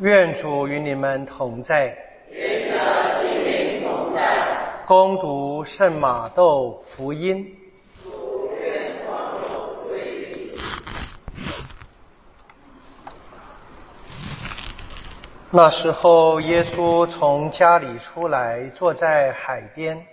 愿主与你们同在。愿的心灵同在。恭读圣马窦福音。那时候，耶稣从家里出来，坐在海边，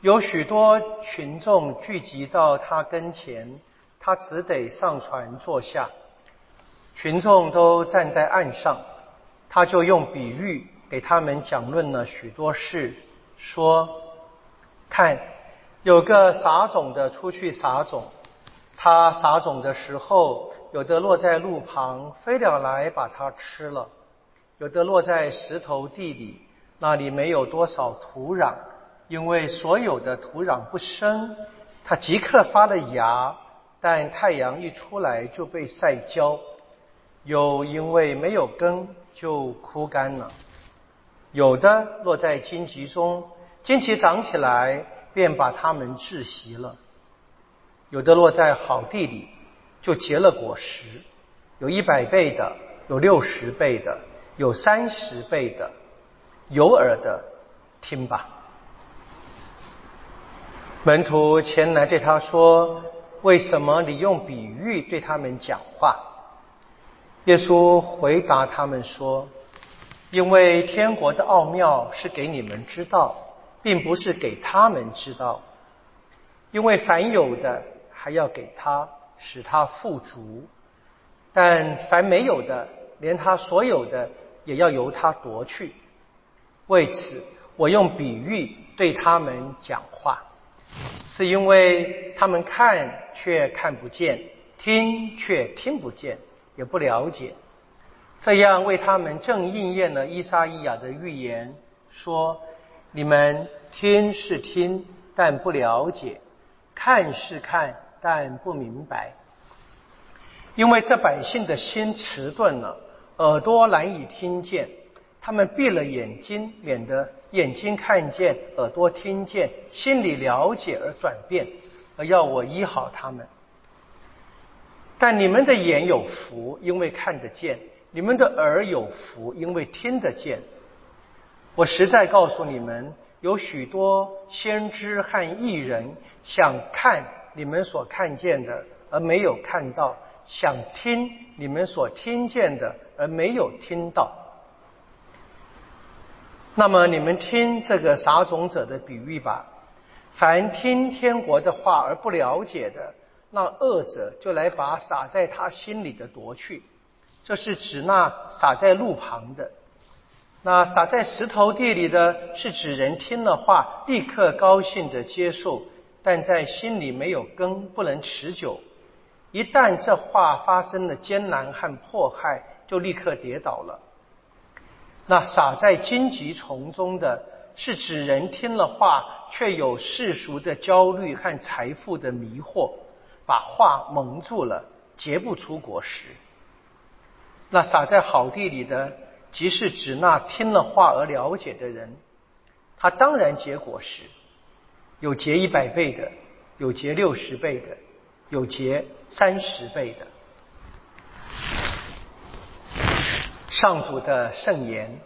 有许多群众聚集到他跟前，他只得上船坐下。群众都站在岸上，他就用比喻给他们讲论了许多事，说：“看，有个撒种的出去撒种，他撒种的时候，有的落在路旁，飞鸟来把它吃了；有的落在石头地里，那里没有多少土壤，因为所有的土壤不深，它即刻发了芽，但太阳一出来就被晒焦。”有因为没有根就枯干了，有的落在荆棘中，荆棘长起来便把它们窒息了；有的落在好地里，就结了果实，有一百倍的，有六十倍的，有三十倍的。有耳的听吧。门徒前来对他说：“为什么你用比喻对他们讲话？”耶稣回答他们说：“因为天国的奥妙是给你们知道，并不是给他们知道。因为凡有的还要给他，使他富足；但凡没有的，连他所有的也要由他夺去。为此，我用比喻对他们讲话，是因为他们看却看不见，听却听不见。”也不了解，这样为他们正应验了伊莎伊亚的预言，说：你们听是听，但不了解；看是看，但不明白。因为这百姓的心迟钝了，耳朵难以听见，他们闭了眼睛，免得眼睛看见，耳朵听见，心里了解而转变，而要我医好他们。但你们的眼有福，因为看得见；你们的耳有福，因为听得见。我实在告诉你们，有许多先知和艺人想看你们所看见的，而没有看到；想听你们所听见的，而没有听到。那么，你们听这个撒种者的比喻吧。凡听天国的话而不了解的。那恶者就来把撒在他心里的夺去，这是指那撒在路旁的；那撒在石头地里的是指人听了话立刻高兴的接受，但在心里没有根，不能持久。一旦这话发生了艰难和迫害，就立刻跌倒了。那撒在荆棘丛中的是指人听了话，却有世俗的焦虑和财富的迷惑。把话蒙住了，结不出果实。那撒在好地里的，即是指那听了话而了解的人，他当然结果实，有结一百倍的，有结六十倍的，有结三十倍的。上主的圣言。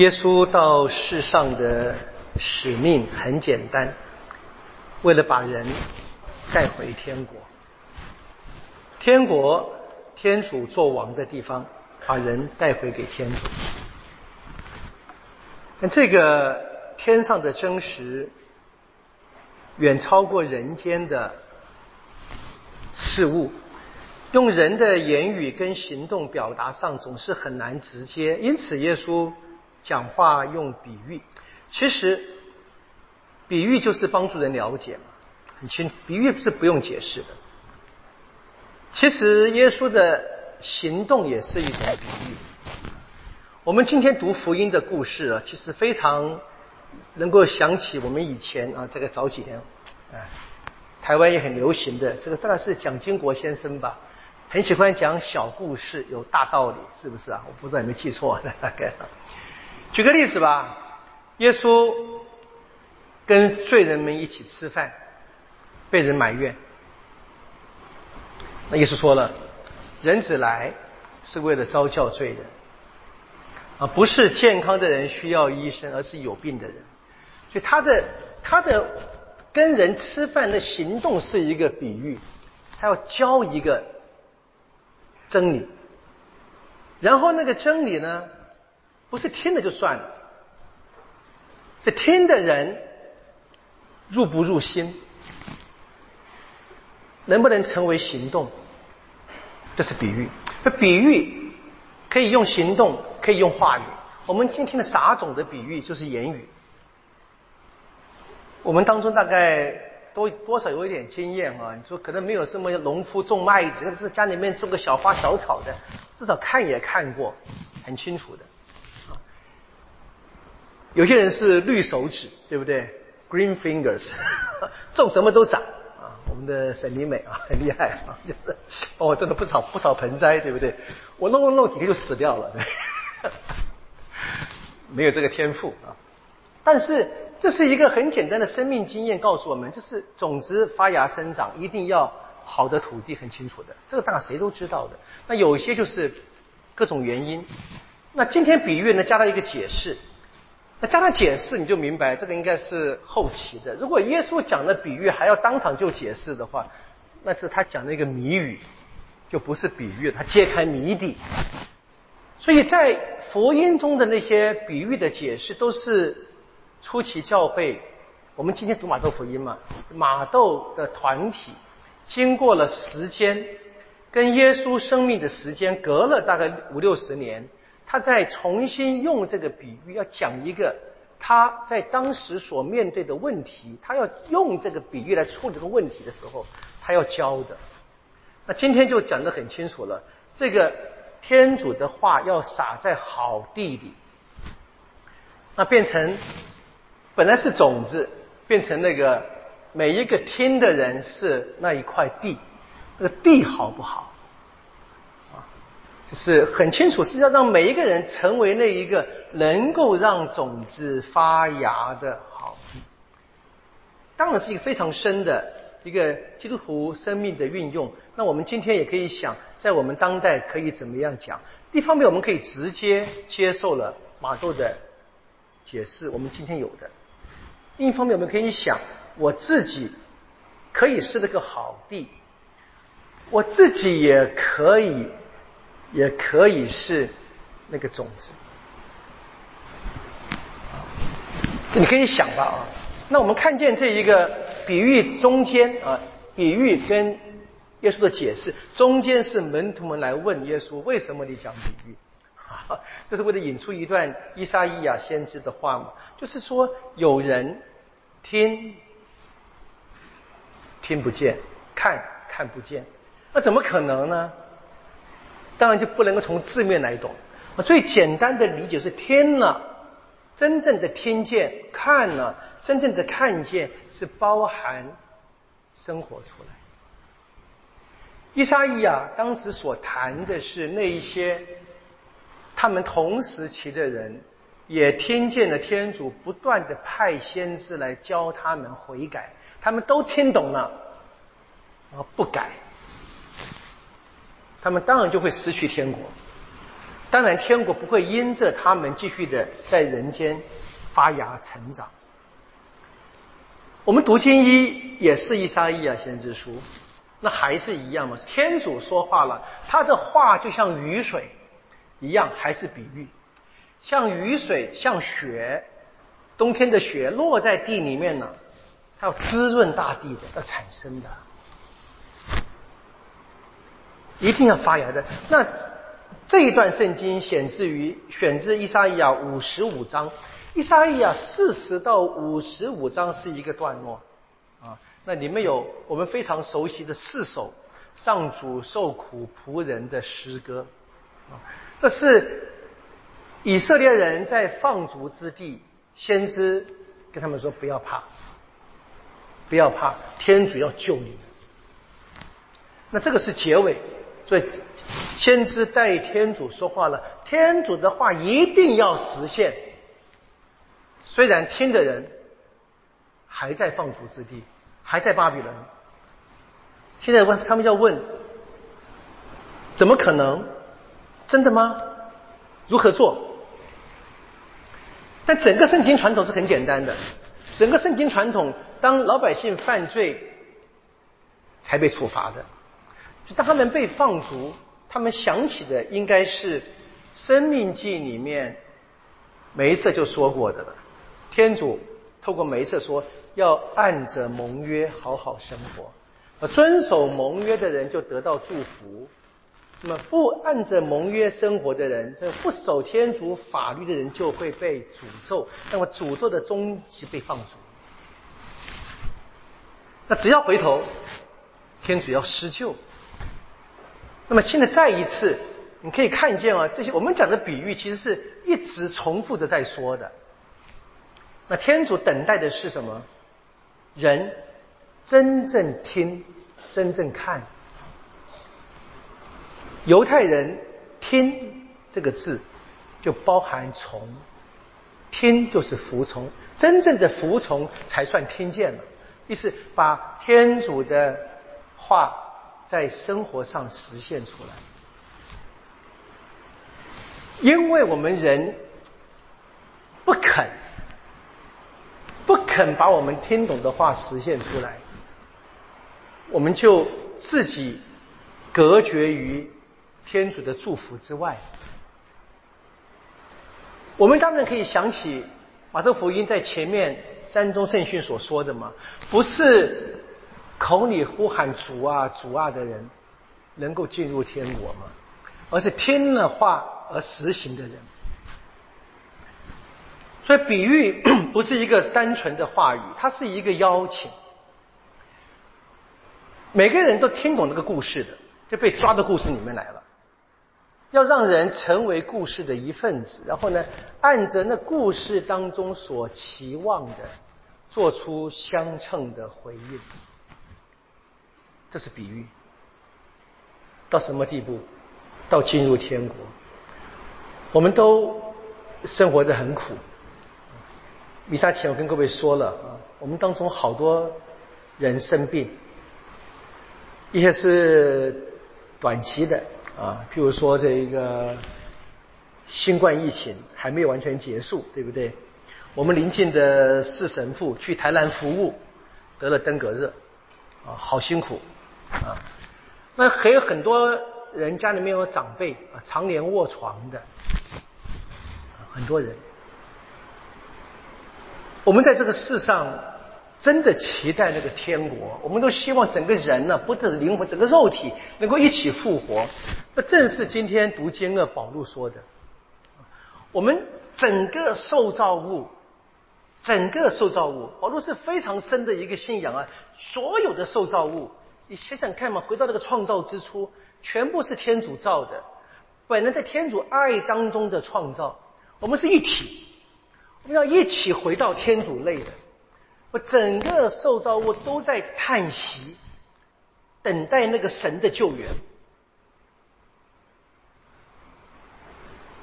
耶稣到世上的使命很简单，为了把人带回天国。天国，天主做王的地方，把人带回给天主。那这个天上的真实，远超过人间的事物。用人的言语跟行动表达上，总是很难直接。因此，耶稣。讲话用比喻，其实比喻就是帮助人了解嘛，很清楚。比喻是不用解释的。其实耶稣的行动也是一种比喻。我们今天读福音的故事啊，其实非常能够想起我们以前啊，这个早几年啊，台湾也很流行的这个，大概是蒋经国先生吧，很喜欢讲小故事，有大道理，是不是啊？我不知道有没有记错，大概。举个例子吧，耶稣跟罪人们一起吃饭，被人埋怨。那耶稣说了，人子来是为了招教罪人，啊，不是健康的人需要医生，而是有病的人。所以他的他的跟人吃饭的行动是一个比喻，他要教一个真理。然后那个真理呢，不是听了就算了，是听的人入不入心，能不能成为行动？这是比喻。这比喻可以用行动，可以用话语。我们今天的撒种的比喻就是言语。我们当中大概多多少有一点经验啊，你说可能没有这么农夫种麦子，那是家里面种个小花小草的，至少看也看过，很清楚的。有些人是绿手指，对不对？Green fingers，种什么都长啊。我们的沈丽美啊，很厉害啊，就是哦，种了不少不少盆栽，对不对？我弄弄弄几个就死掉了，没有这个天赋啊。但是。这是一个很简单的生命经验，告诉我们，就是种子发芽生长一定要好的土地，很清楚的，这个大家谁都知道的。那有些就是各种原因。那今天比喻呢，加了一个解释。那加上解释，你就明白这个应该是后期的。如果耶稣讲的比喻还要当场就解释的话，那是他讲的一个谜语，就不是比喻，他揭开谜底。所以在福音中的那些比喻的解释都是。初期教会，我们今天读马窦福音嘛，马窦的团体经过了时间，跟耶稣生命的时间隔了大概五六十年，他在重新用这个比喻，要讲一个他在当时所面对的问题，他要用这个比喻来处理这个问题的时候，他要教的。那今天就讲得很清楚了，这个天主的话要撒在好地里，那变成。本来是种子，变成那个每一个听的人是那一块地，那个地好不好？就是很清楚是要让每一个人成为那一个能够让种子发芽的好。当然是一个非常深的一个基督徒生命的运用。那我们今天也可以想，在我们当代可以怎么样讲？一方面我们可以直接接受了马窦的解释，我们今天有的。另一方面，我们可以想，我自己可以是那个好地，我自己也可以，也可以是那个种子。你可以想吧啊，那我们看见这一个比喻中间啊，比喻跟耶稣的解释中间是门徒们来问耶稣，为什么你讲比喻？这是为了引出一段伊莎伊亚先知的话嘛，就是说有人。听，听不见；看，看不见。那怎么可能呢？当然就不能够从字面来懂。最简单的理解是：听了，真正的听见；看了，真正的看见，是包含生活出来。伊莎伊亚当时所谈的是那一些他们同时期的人。也听见了天主不断的派先知来教他们悔改，他们都听懂了，然后不改，他们当然就会失去天国。当然，天国不会因着他们继续的在人间发芽成长。我们读经一也是一沙一啊先知书，那还是一样嘛？天主说话了，他的话就像雨水一样，还是比喻。像雨水，像雪，冬天的雪落在地里面呢，它要滋润大地的，要产生的，一定要发芽的。那这一段圣经选自于选自伊莎伊亚五十五章，伊莎伊亚四十到五十五章是一个段落啊。那里面有我们非常熟悉的四首上主受苦仆人的诗歌啊，这是。以色列人在放逐之地，先知跟他们说：“不要怕，不要怕，天主要救你们。”那这个是结尾，所以先知代天主说话了。天主的话一定要实现，虽然听的人还在放逐之地，还在巴比伦。现在问他们要问，怎么可能？真的吗？如何做？但整个圣经传统是很简单的，整个圣经传统，当老百姓犯罪才被处罚的，当他们被放逐，他们想起的应该是《生命记》里面梅瑟就说过的了。天主透过梅瑟说，要按着盟约好好生活，遵守盟约的人就得到祝福。那么不按着盟约生活的人，这不守天主法律的人，就会被诅咒。那么诅咒的终极被放逐。那只要回头，天主要施救。那么现在再一次，你可以看见啊，这些我们讲的比喻，其实是一直重复着在说的。那天主等待的是什么？人真正听，真正看。犹太人听这个字，就包含从，听就是服从，真正的服从才算听见了。意思把天主的话在生活上实现出来。因为我们人不肯，不肯把我们听懂的话实现出来，我们就自己隔绝于。天主的祝福之外，我们当然可以想起马特福音在前面三中圣训所说的嘛，不是口里呼喊主啊主啊的人能够进入天国吗？而是听了话而实行的人。所以比喻 不是一个单纯的话语，它是一个邀请。每个人都听懂这个故事的，就被抓到故事里面来了。要让人成为故事的一份子，然后呢，按着那故事当中所期望的，做出相称的回应。这是比喻。到什么地步？到进入天国。我们都生活的很苦。弥撒前我跟各位说了啊，我们当中好多人生病，一些是短期的。啊，譬如说这一个新冠疫情还没有完全结束，对不对？我们临近的四神父去台南服务，得了登革热，啊，好辛苦啊。那还有很多人家里面有长辈啊，常年卧床的，很多人。我们在这个世上。真的期待那个天国，我们都希望整个人呢，不只是灵魂，整个肉体能够一起复活。那正是今天读经的保禄说的。我们整个受造物，整个受造物，保禄是非常深的一个信仰啊。所有的受造物，你想想看嘛，回到那个创造之初，全部是天主造的，本来在天主爱当中的创造，我们是一体，我们要一起回到天主内的。我整个受造物都在叹息，等待那个神的救援。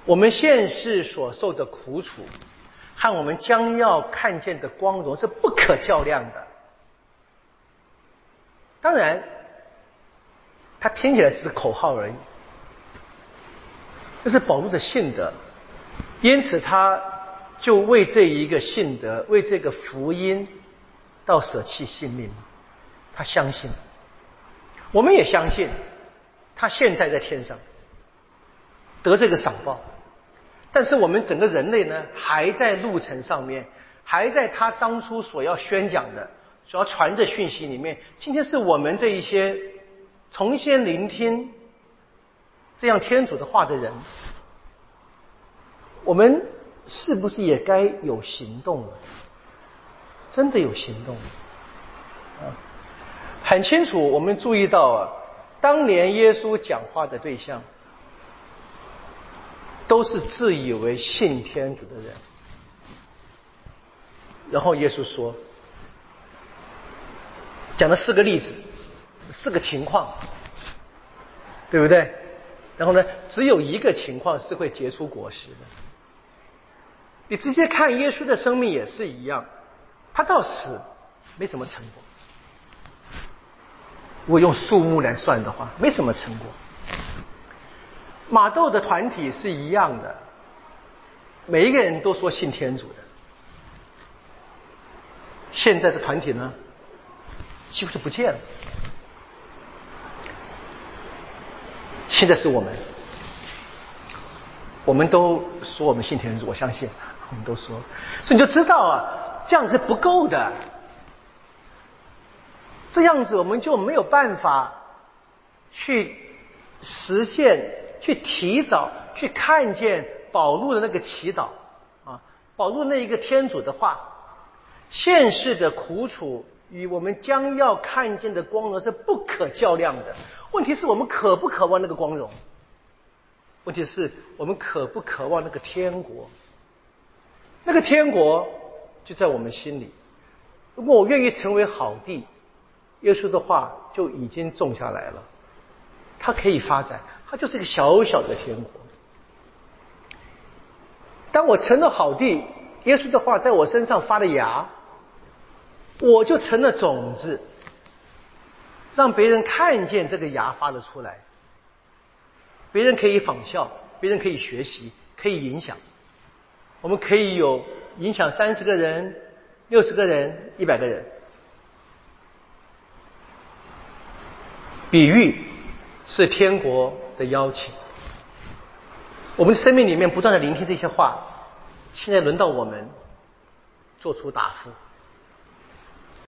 我们现世所受的苦楚，和我们将要看见的光荣是不可较量的。当然，它听起来只是口号而已，这是保罗的信德，因此他就为这一个信德，为这个福音。到舍弃性命，他相信，我们也相信，他现在在天上得这个赏报，但是我们整个人类呢，还在路程上面，还在他当初所要宣讲的、所要传的讯息里面。今天是我们这一些重新聆听这样天主的话的人，我们是不是也该有行动了？真的有行动，啊，很清楚。我们注意到啊，当年耶稣讲话的对象，都是自以为信天主的人。然后耶稣说，讲了四个例子，四个情况，对不对？然后呢，只有一个情况是会结出果实的。你直接看耶稣的生命也是一样。他到死，没什么成果。如果用数目来算的话，没什么成果。马豆的团体是一样的，每一个人都说信天主的。现在的团体呢，几乎是不见了。现在是我们，我们都说我们信天主，我相信，我们都说，所以你就知道啊，这样是不够的。这样子我们就没有办法去实现、去提早、去看见保禄的那个祈祷啊，保禄那一个天主的话，现世的苦楚与我们将要看见的光荣是不可较量的。问题是我们渴不渴望那个光荣？问题是我们渴不渴望那个天国？那个天国就在我们心里。如果我愿意成为好地。耶稣的话就已经种下来了，它可以发展，它就是一个小小的天国。当我成了好地，耶稣的话在我身上发了芽，我就成了种子，让别人看见这个芽发了出来，别人可以仿效，别人可以学习，可以影响，我们可以有影响三十个人、六十个人、一百个人。比喻是天国的邀请。我们生命里面不断的聆听这些话，现在轮到我们做出答复。